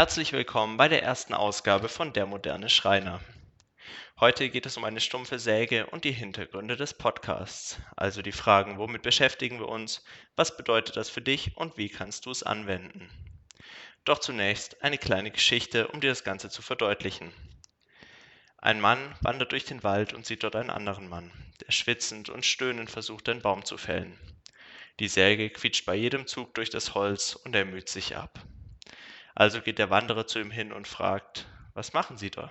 Herzlich willkommen bei der ersten Ausgabe von Der moderne Schreiner. Heute geht es um eine stumpfe Säge und die Hintergründe des Podcasts, also die Fragen, womit beschäftigen wir uns, was bedeutet das für dich und wie kannst du es anwenden. Doch zunächst eine kleine Geschichte, um dir das Ganze zu verdeutlichen. Ein Mann wandert durch den Wald und sieht dort einen anderen Mann, der schwitzend und stöhnend versucht, einen Baum zu fällen. Die Säge quietscht bei jedem Zug durch das Holz und er müht sich ab. Also geht der Wanderer zu ihm hin und fragt, was machen Sie da?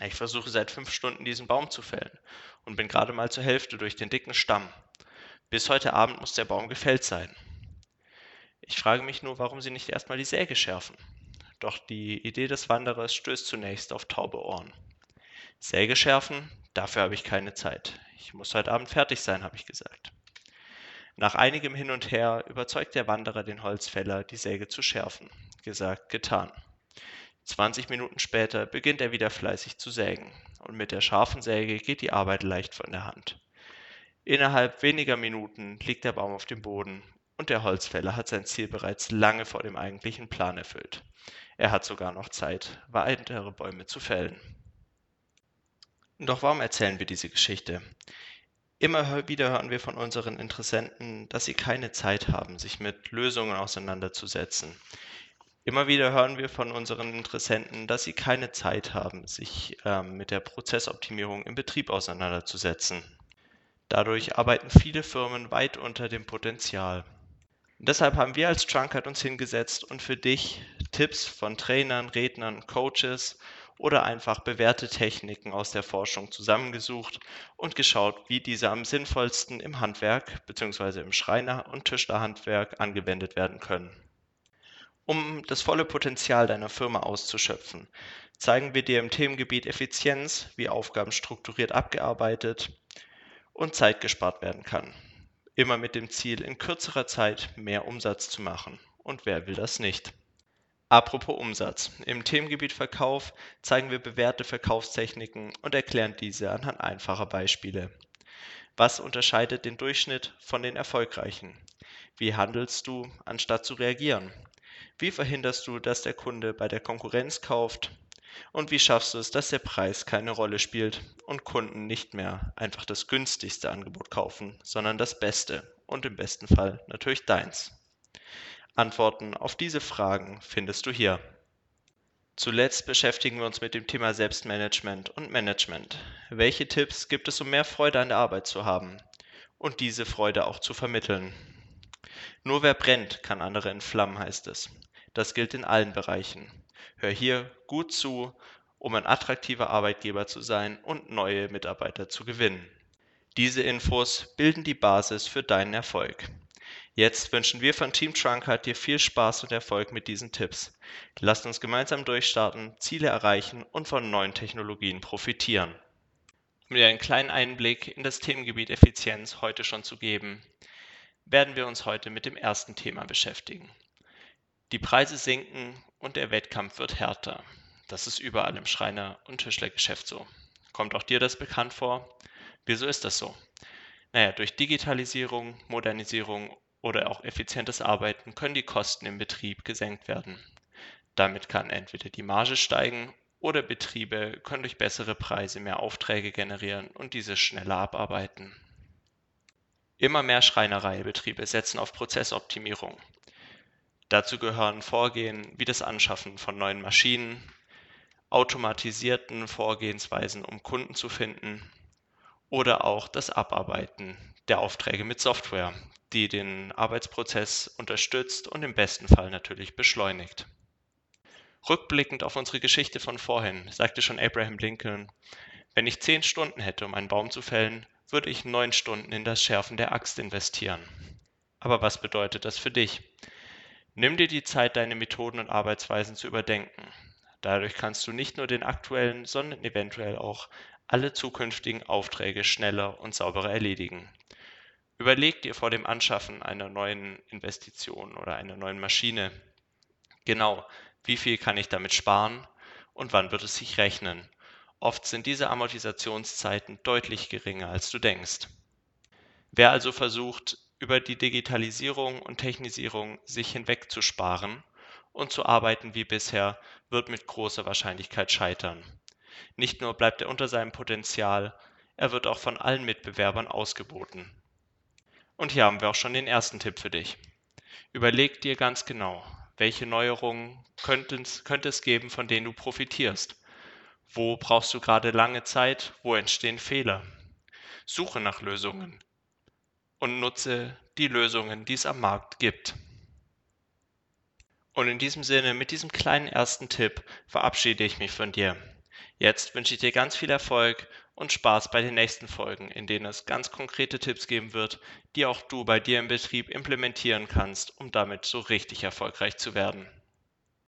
Ich versuche seit fünf Stunden diesen Baum zu fällen und bin gerade mal zur Hälfte durch den dicken Stamm. Bis heute Abend muss der Baum gefällt sein. Ich frage mich nur, warum Sie nicht erstmal die Säge schärfen. Doch die Idee des Wanderers stößt zunächst auf taube Ohren. Säge schärfen? Dafür habe ich keine Zeit. Ich muss heute Abend fertig sein, habe ich gesagt. Nach einigem Hin und Her überzeugt der Wanderer den Holzfäller, die Säge zu schärfen. Gesagt, getan. 20 Minuten später beginnt er wieder fleißig zu sägen, und mit der scharfen Säge geht die Arbeit leicht von der Hand. Innerhalb weniger Minuten liegt der Baum auf dem Boden, und der Holzfäller hat sein Ziel bereits lange vor dem eigentlichen Plan erfüllt. Er hat sogar noch Zeit, weitere Bäume zu fällen. Doch warum erzählen wir diese Geschichte? Immer wieder hören wir von unseren Interessenten, dass sie keine Zeit haben, sich mit Lösungen auseinanderzusetzen. Immer wieder hören wir von unseren Interessenten, dass sie keine Zeit haben, sich ähm, mit der Prozessoptimierung im Betrieb auseinanderzusetzen. Dadurch arbeiten viele Firmen weit unter dem Potenzial. deshalb haben wir als Trunkard uns hingesetzt und für dich Tipps von Trainern, Rednern, Coaches oder einfach bewährte Techniken aus der Forschung zusammengesucht und geschaut, wie diese am sinnvollsten im Handwerk bzw. im Schreiner- und Tischlerhandwerk angewendet werden können. Um das volle Potenzial deiner Firma auszuschöpfen, zeigen wir dir im Themengebiet Effizienz, wie Aufgaben strukturiert abgearbeitet und Zeit gespart werden kann. Immer mit dem Ziel, in kürzerer Zeit mehr Umsatz zu machen. Und wer will das nicht? Apropos Umsatz. Im Themengebiet Verkauf zeigen wir bewährte Verkaufstechniken und erklären diese anhand einfacher Beispiele. Was unterscheidet den Durchschnitt von den Erfolgreichen? Wie handelst du, anstatt zu reagieren? Wie verhinderst du, dass der Kunde bei der Konkurrenz kauft? Und wie schaffst du es, dass der Preis keine Rolle spielt und Kunden nicht mehr einfach das günstigste Angebot kaufen, sondern das Beste und im besten Fall natürlich deins? Antworten auf diese Fragen findest du hier. Zuletzt beschäftigen wir uns mit dem Thema Selbstmanagement und Management. Welche Tipps gibt es, um mehr Freude an der Arbeit zu haben und diese Freude auch zu vermitteln? Nur wer brennt, kann andere entflammen, heißt es. Das gilt in allen Bereichen. Hör hier gut zu, um ein attraktiver Arbeitgeber zu sein und neue Mitarbeiter zu gewinnen. Diese Infos bilden die Basis für deinen Erfolg. Jetzt wünschen wir von Team Trunkard dir viel Spaß und Erfolg mit diesen Tipps. Lasst uns gemeinsam durchstarten, Ziele erreichen und von neuen Technologien profitieren. Um dir einen kleinen Einblick in das Themengebiet Effizienz heute schon zu geben, werden wir uns heute mit dem ersten Thema beschäftigen. Die Preise sinken und der Wettkampf wird härter. Das ist überall im Schreiner- und Tischlergeschäft so. Kommt auch dir das bekannt vor? Wieso ist das so? Naja, durch Digitalisierung, Modernisierung oder auch effizientes Arbeiten können die Kosten im Betrieb gesenkt werden. Damit kann entweder die Marge steigen oder Betriebe können durch bessere Preise mehr Aufträge generieren und diese schneller abarbeiten. Immer mehr Schreinereibetriebe setzen auf Prozessoptimierung. Dazu gehören Vorgehen wie das Anschaffen von neuen Maschinen, automatisierten Vorgehensweisen, um Kunden zu finden, oder auch das Abarbeiten der Aufträge mit Software, die den Arbeitsprozess unterstützt und im besten Fall natürlich beschleunigt. Rückblickend auf unsere Geschichte von vorhin sagte schon Abraham Lincoln, wenn ich zehn Stunden hätte, um einen Baum zu fällen, würde ich neun Stunden in das Schärfen der Axt investieren. Aber was bedeutet das für dich? Nimm dir die Zeit, deine Methoden und Arbeitsweisen zu überdenken. Dadurch kannst du nicht nur den aktuellen, sondern eventuell auch alle zukünftigen Aufträge schneller und sauberer erledigen. Überleg dir vor dem Anschaffen einer neuen Investition oder einer neuen Maschine genau, wie viel kann ich damit sparen und wann wird es sich rechnen. Oft sind diese Amortisationszeiten deutlich geringer, als du denkst. Wer also versucht, über die Digitalisierung und Technisierung sich hinwegzusparen und zu arbeiten wie bisher, wird mit großer Wahrscheinlichkeit scheitern. Nicht nur bleibt er unter seinem Potenzial, er wird auch von allen Mitbewerbern ausgeboten. Und hier haben wir auch schon den ersten Tipp für dich. Überleg dir ganz genau, welche Neuerungen könnte es, geben, von denen du profitierst. Wo brauchst du gerade lange Zeit? Wo entstehen Fehler? Suche nach Lösungen und nutze die Lösungen, die es am Markt gibt. Und in diesem Sinne, mit diesem kleinen ersten Tipp verabschiede ich mich von dir. Jetzt wünsche ich dir ganz viel Erfolg und Spaß bei den nächsten Folgen, in denen es ganz konkrete Tipps geben wird, die auch du bei dir im Betrieb implementieren kannst, um damit so richtig erfolgreich zu werden.